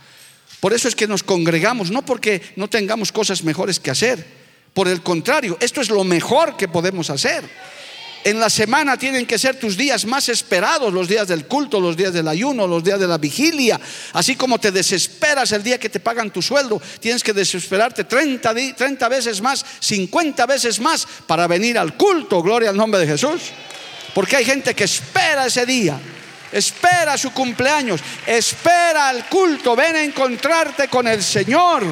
Por eso es que nos congregamos, no porque no tengamos cosas mejores que hacer. Por el contrario, esto es lo mejor que podemos hacer. En la semana tienen que ser tus días más esperados, los días del culto, los días del ayuno, los días de la vigilia. Así como te desesperas el día que te pagan tu sueldo, tienes que desesperarte 30, 30 veces más, 50 veces más para venir al culto. Gloria al nombre de Jesús. Porque hay gente que espera ese día espera su cumpleaños, espera el culto, ven a encontrarte con el Señor.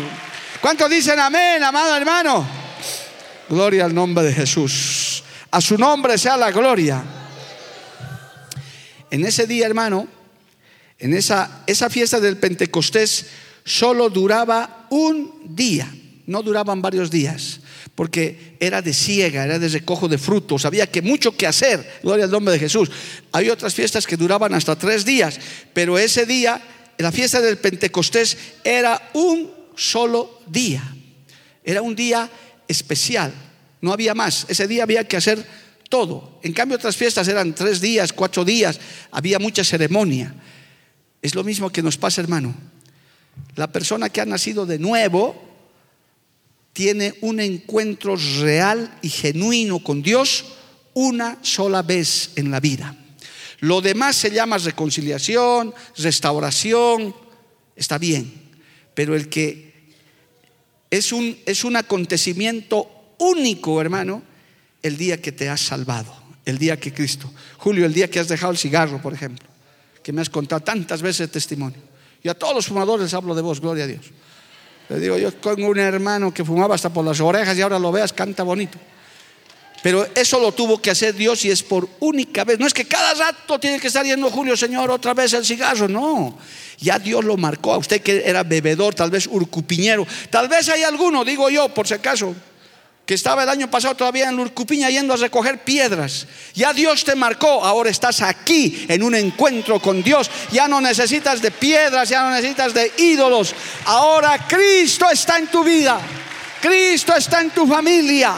¿Cuántos dicen amén, amado hermano? Gloria al nombre de Jesús. A su nombre sea la gloria. En ese día, hermano, en esa, esa fiesta del Pentecostés, solo duraba un día, no duraban varios días porque era de ciega, era de recojo de frutos, había que mucho que hacer, gloria al nombre de Jesús. Hay otras fiestas que duraban hasta tres días, pero ese día, la fiesta del Pentecostés, era un solo día, era un día especial, no había más, ese día había que hacer todo. En cambio, otras fiestas eran tres días, cuatro días, había mucha ceremonia. Es lo mismo que nos pasa, hermano. La persona que ha nacido de nuevo, tiene un encuentro real y genuino con Dios una sola vez en la vida. Lo demás se llama reconciliación, restauración, está bien, pero el que es un, es un acontecimiento único, hermano, el día que te has salvado, el día que Cristo. Julio, el día que has dejado el cigarro, por ejemplo, que me has contado tantas veces el testimonio. Y a todos los fumadores hablo de vos, gloria a Dios. Le digo, yo tengo un hermano que fumaba hasta por las orejas y ahora lo veas, canta bonito. Pero eso lo tuvo que hacer Dios y es por única vez. No es que cada rato tiene que estar yendo Julio, Señor, otra vez el cigarro. No. Ya Dios lo marcó a usted que era bebedor, tal vez urcupiñero. Tal vez hay alguno, digo yo, por si acaso, que estaba el año pasado todavía en Lurcupiña yendo a recoger piedras. Ya Dios te marcó, ahora estás aquí en un encuentro con Dios. Ya no necesitas de piedras, ya no necesitas de ídolos. Ahora Cristo está en tu vida. Cristo está en tu familia.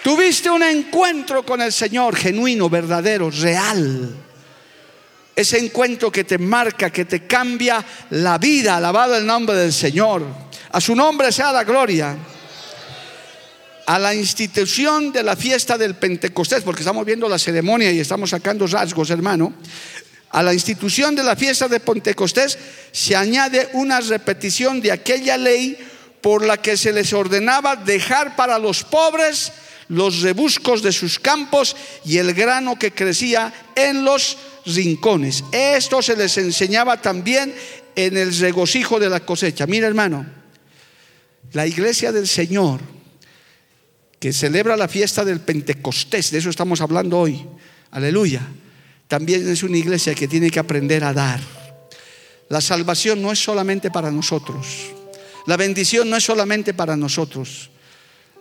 Tuviste un encuentro con el Señor genuino, verdadero, real. Ese encuentro que te marca, que te cambia la vida. Alabado el nombre del Señor. A su nombre sea la gloria a la institución de la fiesta del Pentecostés, porque estamos viendo la ceremonia y estamos sacando rasgos, hermano, a la institución de la fiesta de Pentecostés se añade una repetición de aquella ley por la que se les ordenaba dejar para los pobres los rebuscos de sus campos y el grano que crecía en los rincones. Esto se les enseñaba también en el regocijo de la cosecha. Mira hermano, la iglesia del Señor que celebra la fiesta del Pentecostés, de eso estamos hablando hoy, aleluya, también es una iglesia que tiene que aprender a dar. La salvación no es solamente para nosotros, la bendición no es solamente para nosotros.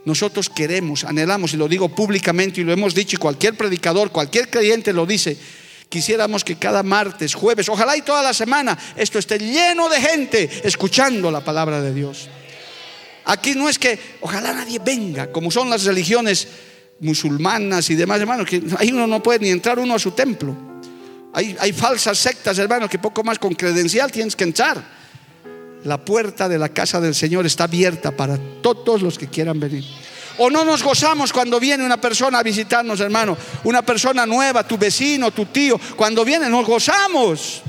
Nosotros queremos, anhelamos, y lo digo públicamente y lo hemos dicho, y cualquier predicador, cualquier creyente lo dice, quisiéramos que cada martes, jueves, ojalá y toda la semana, esto esté lleno de gente escuchando la palabra de Dios. Aquí no es que ojalá nadie venga, como son las religiones musulmanas y demás, hermanos, que ahí uno no puede ni entrar uno a su templo. Hay, hay falsas sectas, hermanos, que poco más con credencial tienes que entrar. La puerta de la casa del Señor está abierta para todos los que quieran venir. O no nos gozamos cuando viene una persona a visitarnos, hermano, una persona nueva, tu vecino, tu tío, cuando viene nos gozamos.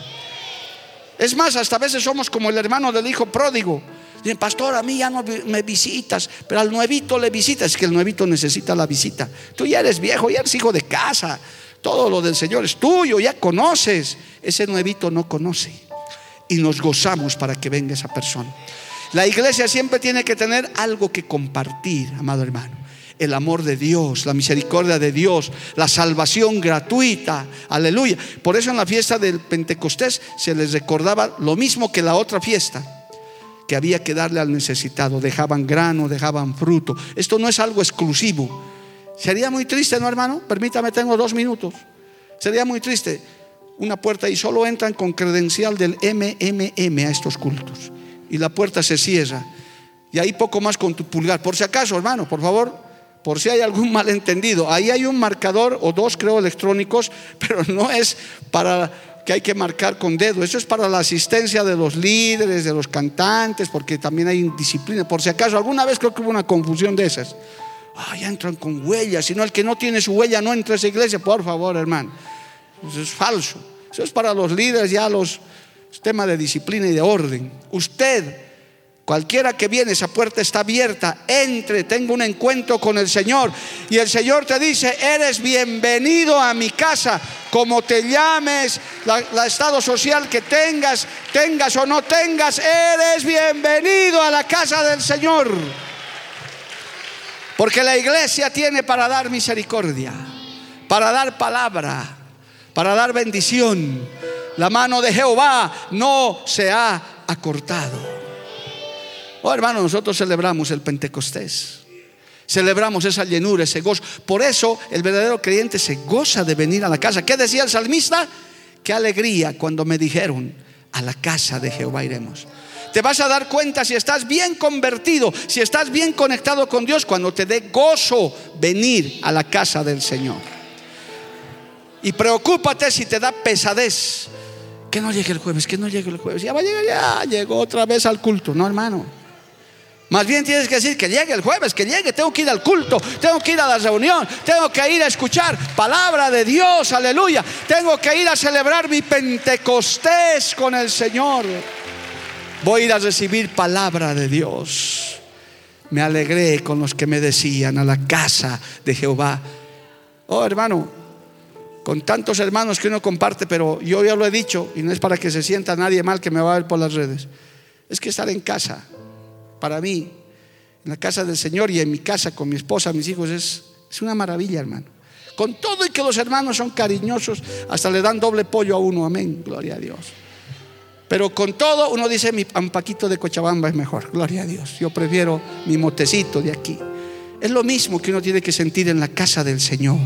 Es más, hasta a veces somos como el hermano del hijo pródigo Dicen, pastor, a mí ya no me visitas, pero al nuevito le visitas. Es que el nuevito necesita la visita. Tú ya eres viejo, ya eres hijo de casa. Todo lo del Señor es tuyo, ya conoces. Ese nuevito no conoce. Y nos gozamos para que venga esa persona. La iglesia siempre tiene que tener algo que compartir, amado hermano el amor de Dios, la misericordia de Dios, la salvación gratuita. Aleluya. Por eso en la fiesta del Pentecostés se les recordaba lo mismo que la otra fiesta que había que darle al necesitado. Dejaban grano, dejaban fruto. Esto no es algo exclusivo. Sería muy triste, ¿no, hermano? Permítame, tengo dos minutos. Sería muy triste. Una puerta y solo entran con credencial del MMM a estos cultos. Y la puerta se cierra. Y ahí poco más con tu pulgar. Por si acaso, hermano, por favor, por si hay algún malentendido. Ahí hay un marcador o dos, creo, electrónicos, pero no es para que hay que marcar con dedo. Eso es para la asistencia de los líderes, de los cantantes, porque también hay disciplina. Por si acaso, alguna vez creo que hubo una confusión de esas. Ah, ya entran con huellas, sino el que no tiene su huella no entra a esa iglesia. Por favor, hermano. Eso es falso. Eso es para los líderes, ya los temas de disciplina y de orden. Usted Cualquiera que viene, esa puerta está abierta, entre, tengo un encuentro con el Señor. Y el Señor te dice, eres bienvenido a mi casa, como te llames, la, estado social que tengas, tengas o no tengas, eres bienvenido a la casa del Señor. Porque la iglesia tiene para dar misericordia, para dar palabra, para dar bendición. La mano de Jehová no se ha acortado. Oh, hermano, nosotros celebramos el Pentecostés. Celebramos esa llenura, ese gozo. Por eso el verdadero creyente se goza de venir a la casa. ¿Qué decía el salmista? Qué alegría cuando me dijeron, a la casa de Jehová iremos. Te vas a dar cuenta si estás bien convertido, si estás bien conectado con Dios, cuando te dé gozo venir a la casa del Señor. Y preocúpate si te da pesadez. Que no llegue el jueves, que no llegue el jueves. Ya va a llegar, ya llegó otra vez al culto. No, hermano. Más bien tienes que decir que llegue el jueves, que llegue, tengo que ir al culto, tengo que ir a la reunión, tengo que ir a escuchar palabra de Dios, aleluya. Tengo que ir a celebrar mi Pentecostés con el Señor. Voy a ir a recibir palabra de Dios. Me alegré con los que me decían a la casa de Jehová. Oh hermano, con tantos hermanos que uno comparte, pero yo ya lo he dicho y no es para que se sienta nadie mal que me va a ver por las redes. Es que estar en casa para mí, en la casa del Señor y en mi casa con mi esposa, mis hijos, es, es una maravilla, hermano. Con todo y que los hermanos son cariñosos, hasta le dan doble pollo a uno, amén, gloria a Dios. Pero con todo, uno dice, mi paquito de Cochabamba es mejor, gloria a Dios. Yo prefiero mi motecito de aquí. Es lo mismo que uno tiene que sentir en la casa del Señor.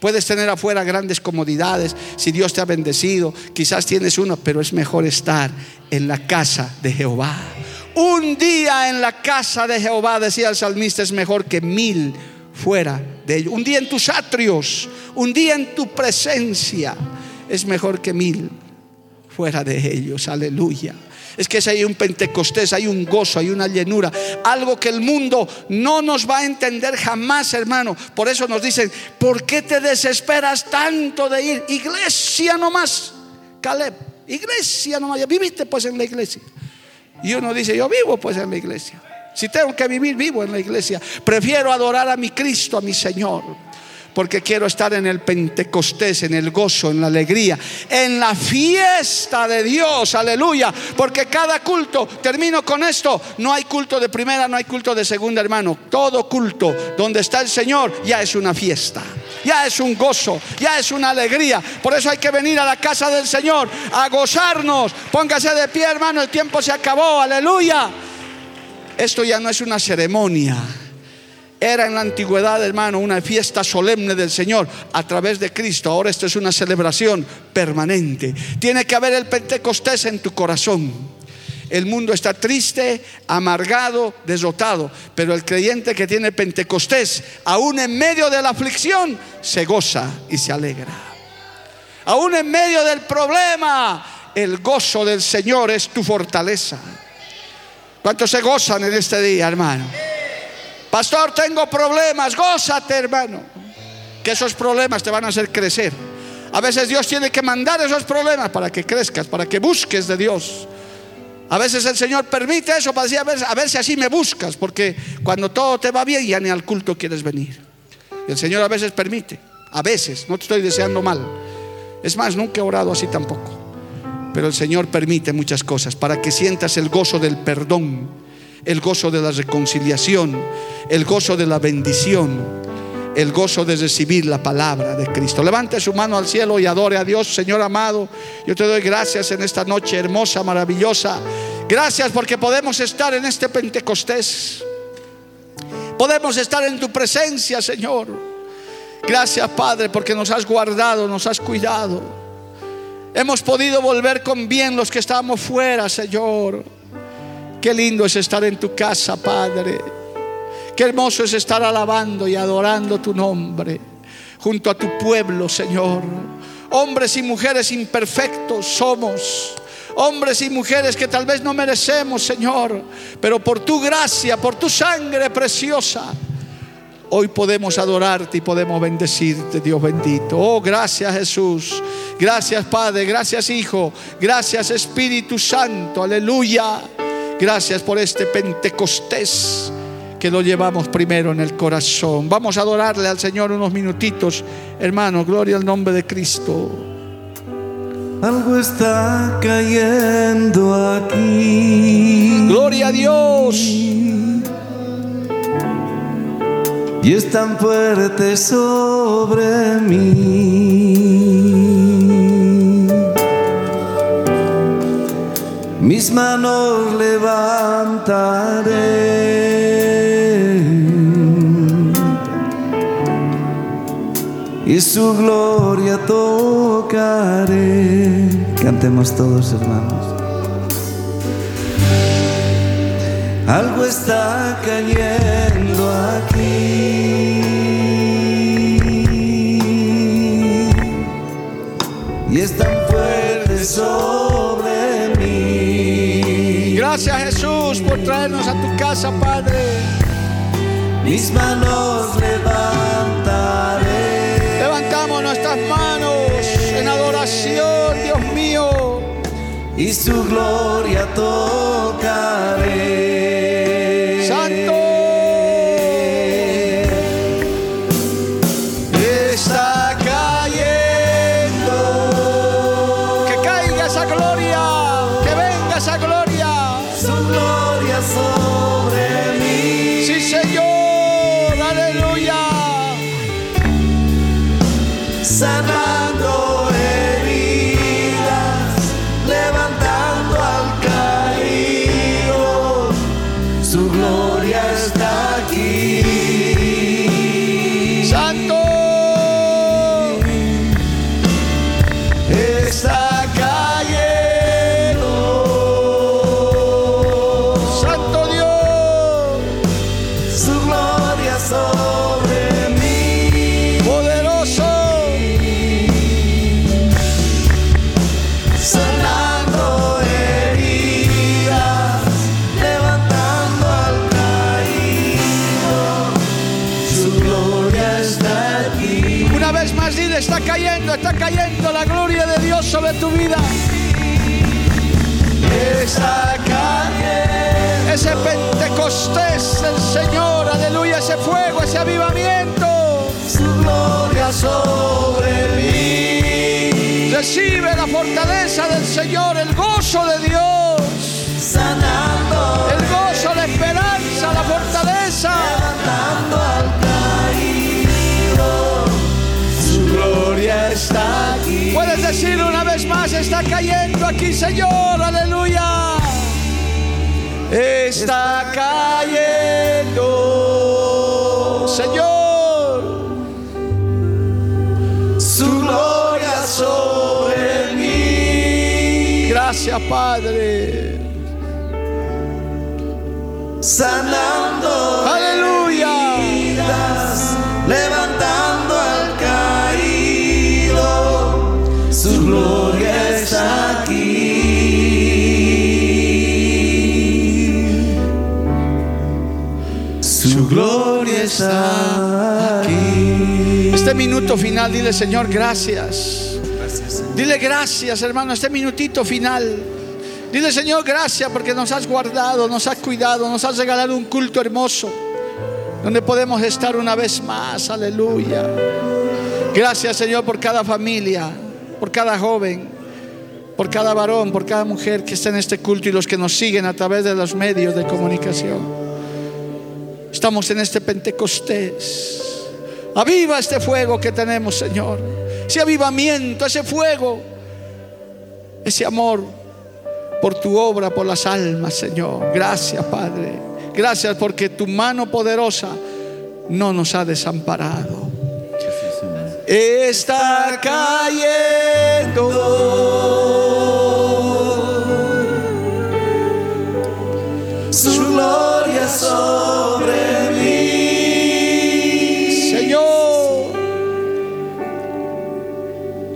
Puedes tener afuera grandes comodidades, si Dios te ha bendecido, quizás tienes uno, pero es mejor estar en la casa de Jehová. Un día en la casa de Jehová, decía el salmista, es mejor que mil fuera de ellos. Un día en tus atrios, un día en tu presencia, es mejor que mil fuera de ellos. Aleluya. Es que si hay un Pentecostés, hay un gozo, hay una llenura, algo que el mundo no nos va a entender jamás, hermano. Por eso nos dicen, ¿por qué te desesperas tanto de ir? Iglesia nomás, Caleb, iglesia nomás. Viviste pues en la iglesia. Y uno dice, yo vivo pues en la iglesia. Si tengo que vivir, vivo en la iglesia. Prefiero adorar a mi Cristo, a mi Señor. Porque quiero estar en el Pentecostés, en el gozo, en la alegría, en la fiesta de Dios, aleluya. Porque cada culto, termino con esto, no hay culto de primera, no hay culto de segunda, hermano. Todo culto donde está el Señor ya es una fiesta ya es un gozo, ya es una alegría. Por eso hay que venir a la casa del Señor a gozarnos. Póngase de pie, hermano, el tiempo se acabó, aleluya. Esto ya no es una ceremonia. Era en la antigüedad, hermano, una fiesta solemne del Señor a través de Cristo. Ahora esto es una celebración permanente. Tiene que haber el Pentecostés en tu corazón. El mundo está triste, amargado, derrotado, pero el creyente que tiene Pentecostés, aún en medio de la aflicción, se goza y se alegra. Aún en medio del problema, el gozo del Señor es tu fortaleza. ¿Cuántos se gozan en este día, hermano? Pastor, tengo problemas, gózate, hermano. Que esos problemas te van a hacer crecer. A veces Dios tiene que mandar esos problemas para que crezcas, para que busques de Dios. A veces el Señor permite eso para decir, a ver, ver si así me buscas, porque cuando todo te va bien ya ni al culto quieres venir. El Señor a veces permite, a veces, no te estoy deseando mal. Es más, nunca he orado así tampoco. Pero el Señor permite muchas cosas para que sientas el gozo del perdón, el gozo de la reconciliación, el gozo de la bendición el gozo de recibir la palabra de Cristo. Levante su mano al cielo y adore a Dios, Señor amado. Yo te doy gracias en esta noche hermosa, maravillosa. Gracias porque podemos estar en este Pentecostés. Podemos estar en tu presencia, Señor. Gracias, Padre, porque nos has guardado, nos has cuidado. Hemos podido volver con bien los que estábamos fuera, Señor. Qué lindo es estar en tu casa, Padre. Qué hermoso es estar alabando y adorando tu nombre junto a tu pueblo, Señor. Hombres y mujeres imperfectos somos. Hombres y mujeres que tal vez no merecemos, Señor. Pero por tu gracia, por tu sangre preciosa. Hoy podemos adorarte y podemos bendecirte, Dios bendito. Oh, gracias Jesús. Gracias Padre. Gracias Hijo. Gracias Espíritu Santo. Aleluya. Gracias por este Pentecostés que lo llevamos primero en el corazón. Vamos a adorarle al Señor unos minutitos. Hermano, gloria al nombre de Cristo. Algo está cayendo aquí. Gloria a Dios. Y es tan fuerte sobre mí. Mis manos levantaré. Y su gloria tocaré. Cantemos todos, hermanos. Algo está cayendo aquí y es tan fuerte sobre mí. Gracias Jesús por traernos a tu casa, Padre. Mis manos levantaré y su gloria tocaré. Cayendo, está cayendo la gloria de Dios sobre tu vida. Está cayendo, Ese Pentecostés del Señor, aleluya, ese fuego, ese avivamiento. su gloria sobre mí. Recibe la fortaleza del Señor, el gozo de Dios, más, está cayendo aquí, Señor, aleluya. Está cayendo, Señor. Su gloria sobre mí. Gracias, Padre. sanando Aleluya. heridas, gloria está aquí. Su gloria está aquí. Este minuto final, dile, Señor, gracias. Dile gracias, hermano, este minutito final. Dile, Señor, gracias porque nos has guardado, nos has cuidado, nos has regalado un culto hermoso donde podemos estar una vez más. Aleluya. Gracias, Señor, por cada familia, por cada joven, por cada varón, por cada mujer que está en este culto y los que nos siguen a través de los medios de comunicación. Estamos en este Pentecostés. Aviva este fuego que tenemos, Señor. Ese avivamiento, ese fuego, ese amor por tu obra, por las almas, Señor. Gracias, Padre. Gracias porque tu mano poderosa no nos ha desamparado. Está cayendo. Su gloria sobre mí. Señor,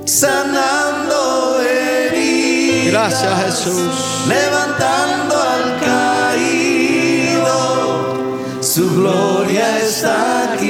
sanando heridas. Gracias Jesús. Levantando al caído, su gloria está aquí.